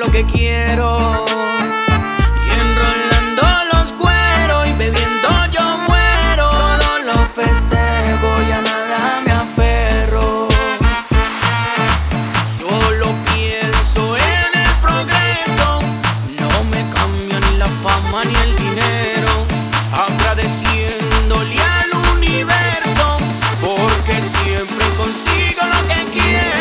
lo que quiero. Y enrolando los cueros y bebiendo yo muero. Todos los festejo y a nada me aferro. Solo pienso en el progreso. No me cambio ni la fama ni el dinero. Agradeciéndole al universo porque siempre consigo lo que quiero.